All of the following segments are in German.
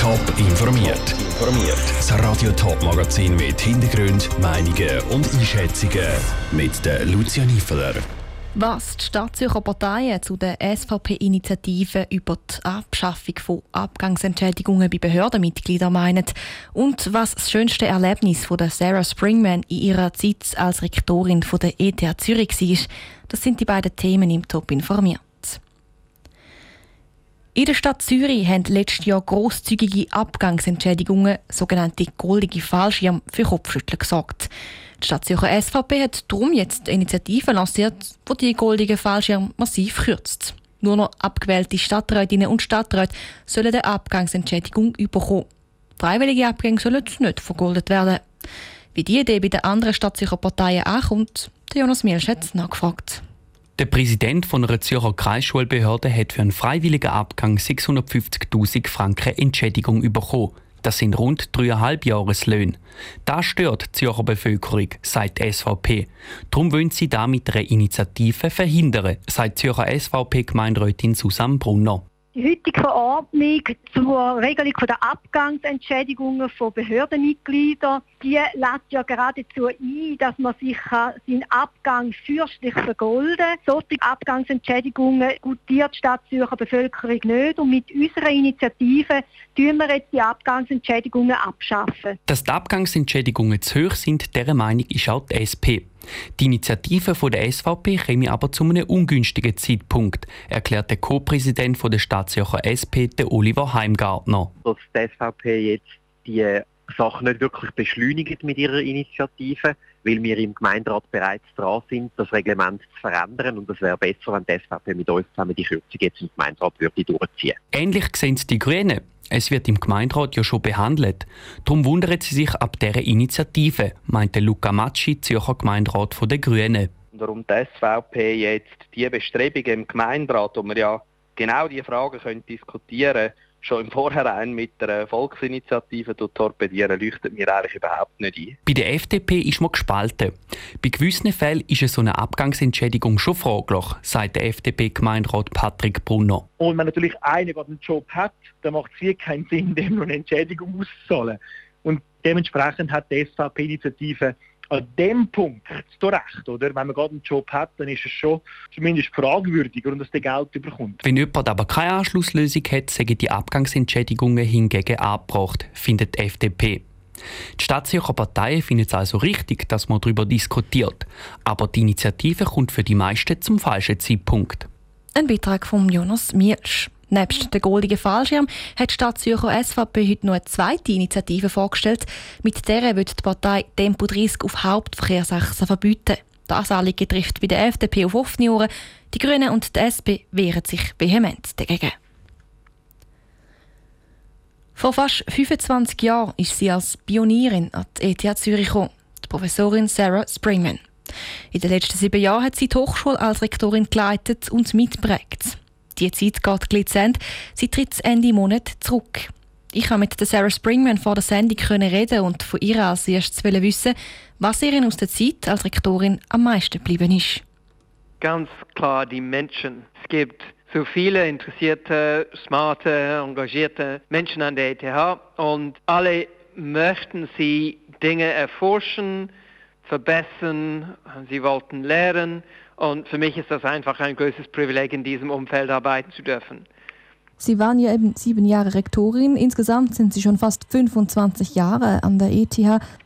Top informiert. Informiert. Das Radio Top Magazin mit Hintergrund, Meinungen und Einschätzungen mit der Lucia Niefeler. Was die Stadtzürcher Parteien zu der SVP-Initiative über die Abschaffung von Abgangsentschädigungen bei Behördenmitgliedern meinen und was das schönste Erlebnis von der Sarah Springman in ihrer Zeit als Rektorin von der ETH Zürich war, das sind die beiden Themen im Top informiert. In der Stadt Zürich haben letztes Jahr grosszügige Abgangsentschädigungen, sogenannte goldige Fallschirm, für Kopfschütteln gesorgt. Die Stadt Zürcher SVP hat darum jetzt eine Initiative lanciert, die die goldigen Fallschirm massiv kürzt. Nur noch abgewählte Stadträtinnen und Stadträte sollen eine Abgangsentschädigung bekommen. Freiwillige Abgänge sollen nicht vergoldet werden. Wie die Idee bei den anderen Stadtzürcher Parteien ankommt, Jonas Mielsch hat nachgefragt. Der Präsident von einer Zürcher Kreisschulbehörde hat für einen freiwilligen Abgang 650.000 Franken Entschädigung bekommen. Das sind rund dreieinhalb Jahreslöhne. Das stört die Zürcher Bevölkerung, sagt die SVP. Darum wollen sie damit eine Initiative verhindern, sagt Zürcher SVP-Gemeinderätin Susanne Brunner. Die heutige Verordnung zur Regelung der Abgangsentschädigungen von Behördenmitgliedern, die lädt ja geradezu ein, dass man sich seinen Abgang fürstlich vergolden kann. Solche Abgangsentschädigungen gutiert die Stadt Bevölkerung nicht und mit unserer Initiative tun wir jetzt die Abgangsentschädigungen abschaffen. Dass die Abgangsentschädigungen zu hoch sind, dieser Meinung ist auch die SP. Die Initiative von der SVP käme aber zu einem ungünstigen Zeitpunkt, erklärt der Co-Präsident der Stadt Zürcher SP, der Oliver Heimgartner. Dass die SVP jetzt die Sache nicht wirklich beschleunigt mit ihrer Initiative, weil wir im Gemeinderat bereits dran sind, das Reglement zu verändern. Und es wäre besser, wenn die SVP mit uns zusammen die Kürzung jetzt im Gemeinderat würde durchziehen Ähnlich sehen es die Grünen. Es wird im Gemeinderat ja schon behandelt. Darum wundern sie sich ab dieser Initiative, meinte Luca Macci, Zürcher Gemeinderat der Grünen. Darum die SVP jetzt die Bestrebungen im Gemeinderat, wo wir ja genau diese Fragen diskutieren können, schon im Vorhinein mit der Volksinitiative torpedieren, leuchtet mir eigentlich überhaupt nicht ein. Bei der FDP ist man gespalten. Bei gewissen Fällen ist so eine Abgangsentschädigung schon fraglich, sagt der FDP-Gemeinderat Patrick Brunner. Und wenn natürlich einer einen Job hat, dann macht es keinen Sinn, dem noch eine Entschädigung auszuzahlen. Und dementsprechend hat die SVP-Initiative an dem Punkt zu Recht, oder? Wenn man gerade einen Job hat, dann ist es schon zumindest fragwürdiger, dass der Geld bekommt. Wenn jemand aber keine Anschlusslösung hat, sagen die Abgangsentschädigungen hingegen abgebracht, findet die FDP. Die Stadtzürcher Parteien finden es also richtig, dass man darüber diskutiert. Aber die Initiative kommt für die meisten zum falschen Zeitpunkt. Ein Beitrag von Jonas Mielsch. Nebst dem goldigen Fallschirm hat die Stadt Zürcher SVP heute noch eine zweite Initiative vorgestellt. Mit der wird die Partei Tempo 30 auf Hauptverkehrsachsen verbieten. Das Anliegen trifft bei der FDP auf offene Ohren. Die Grünen und die SP wehren sich vehement dagegen. Vor fast 25 Jahren ist sie als Pionierin an die ETH Zürich gekommen, die Professorin Sarah Springman. In den letzten sieben Jahren hat sie die Hochschule als Rektorin geleitet und mitprägt. Die Zeit geht glizent. Sie tritt Ende Monat zurück. Ich konnte mit Sarah Springman vor der Sendung reden und von ihr als erstes wissen, was ihr aus der Zeit als Rektorin am meisten geblieben ist. Ganz klar die Menschen. Es gibt so viele interessierte, smarte, engagierte Menschen an der ETH und alle möchten sie Dinge erforschen, verbessern, sie wollten lernen und für mich ist das einfach ein größtes Privileg, in diesem Umfeld arbeiten zu dürfen. Sie waren ja eben sieben Jahre Rektorin. Insgesamt sind Sie schon fast 25 Jahre an der ETH.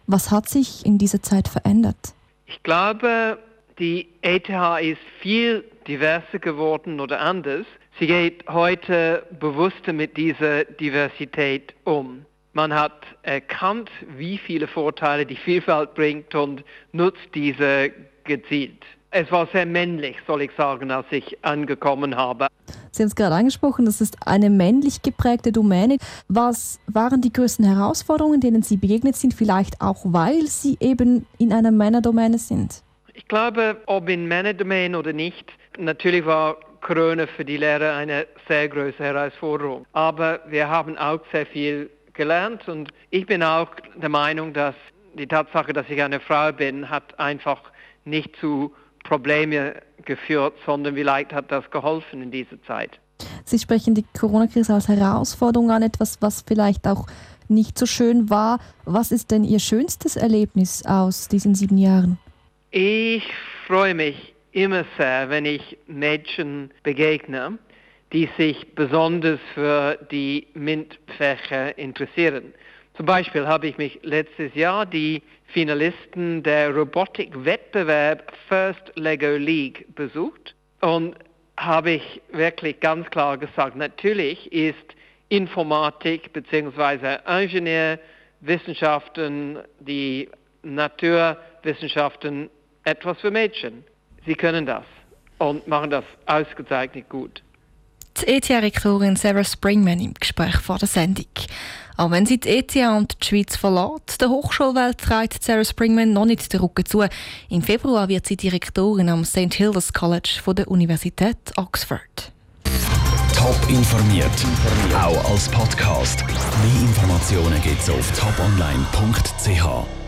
Was hat sich in dieser Zeit verändert? Ich glaube, die ETH ist viel diverser geworden oder anders. Sie geht heute bewusster mit dieser Diversität um. Man hat erkannt, wie viele Vorteile die Vielfalt bringt und nutzt diese gezielt es war sehr männlich, soll ich sagen, als ich angekommen habe. Sie haben es gerade angesprochen, das ist eine männlich geprägte Domäne. Was waren die größten Herausforderungen, denen Sie begegnet sind, vielleicht auch weil Sie eben in einer Männerdomäne sind? Ich glaube, ob in Männerdomäne oder nicht, natürlich war Corona für die Lehrer eine sehr große Herausforderung. Aber wir haben auch sehr viel gelernt und ich bin auch der Meinung, dass die Tatsache, dass ich eine Frau bin, hat einfach nicht zu Probleme geführt, sondern vielleicht hat das geholfen in dieser Zeit. Sie sprechen die Corona-Krise als Herausforderung an, etwas, was vielleicht auch nicht so schön war. Was ist denn Ihr schönstes Erlebnis aus diesen sieben Jahren? Ich freue mich immer sehr, wenn ich Mädchen begegne, die sich besonders für die MINT-Fächer interessieren. Zum Beispiel habe ich mich letztes Jahr die Finalisten der Robotik-Wettbewerb First Lego League besucht und habe ich wirklich ganz klar gesagt, natürlich ist Informatik bzw. Ingenieurwissenschaften, die Naturwissenschaften etwas für Mädchen. Sie können das und machen das ausgezeichnet gut. Die ETH-Rektorin Sarah Springman im Gespräch vor der Sendung. Auch wenn sie die ETH und die Schweiz verlässt, der Hochschulwelt trägt Sarah Springman noch nicht den Rücken zu. Im Februar wird sie Direktorin am St. Hilda's College von der Universität Oxford. Top informiert, auch als Podcast. Mehr Informationen gibt es auf toponline.ch.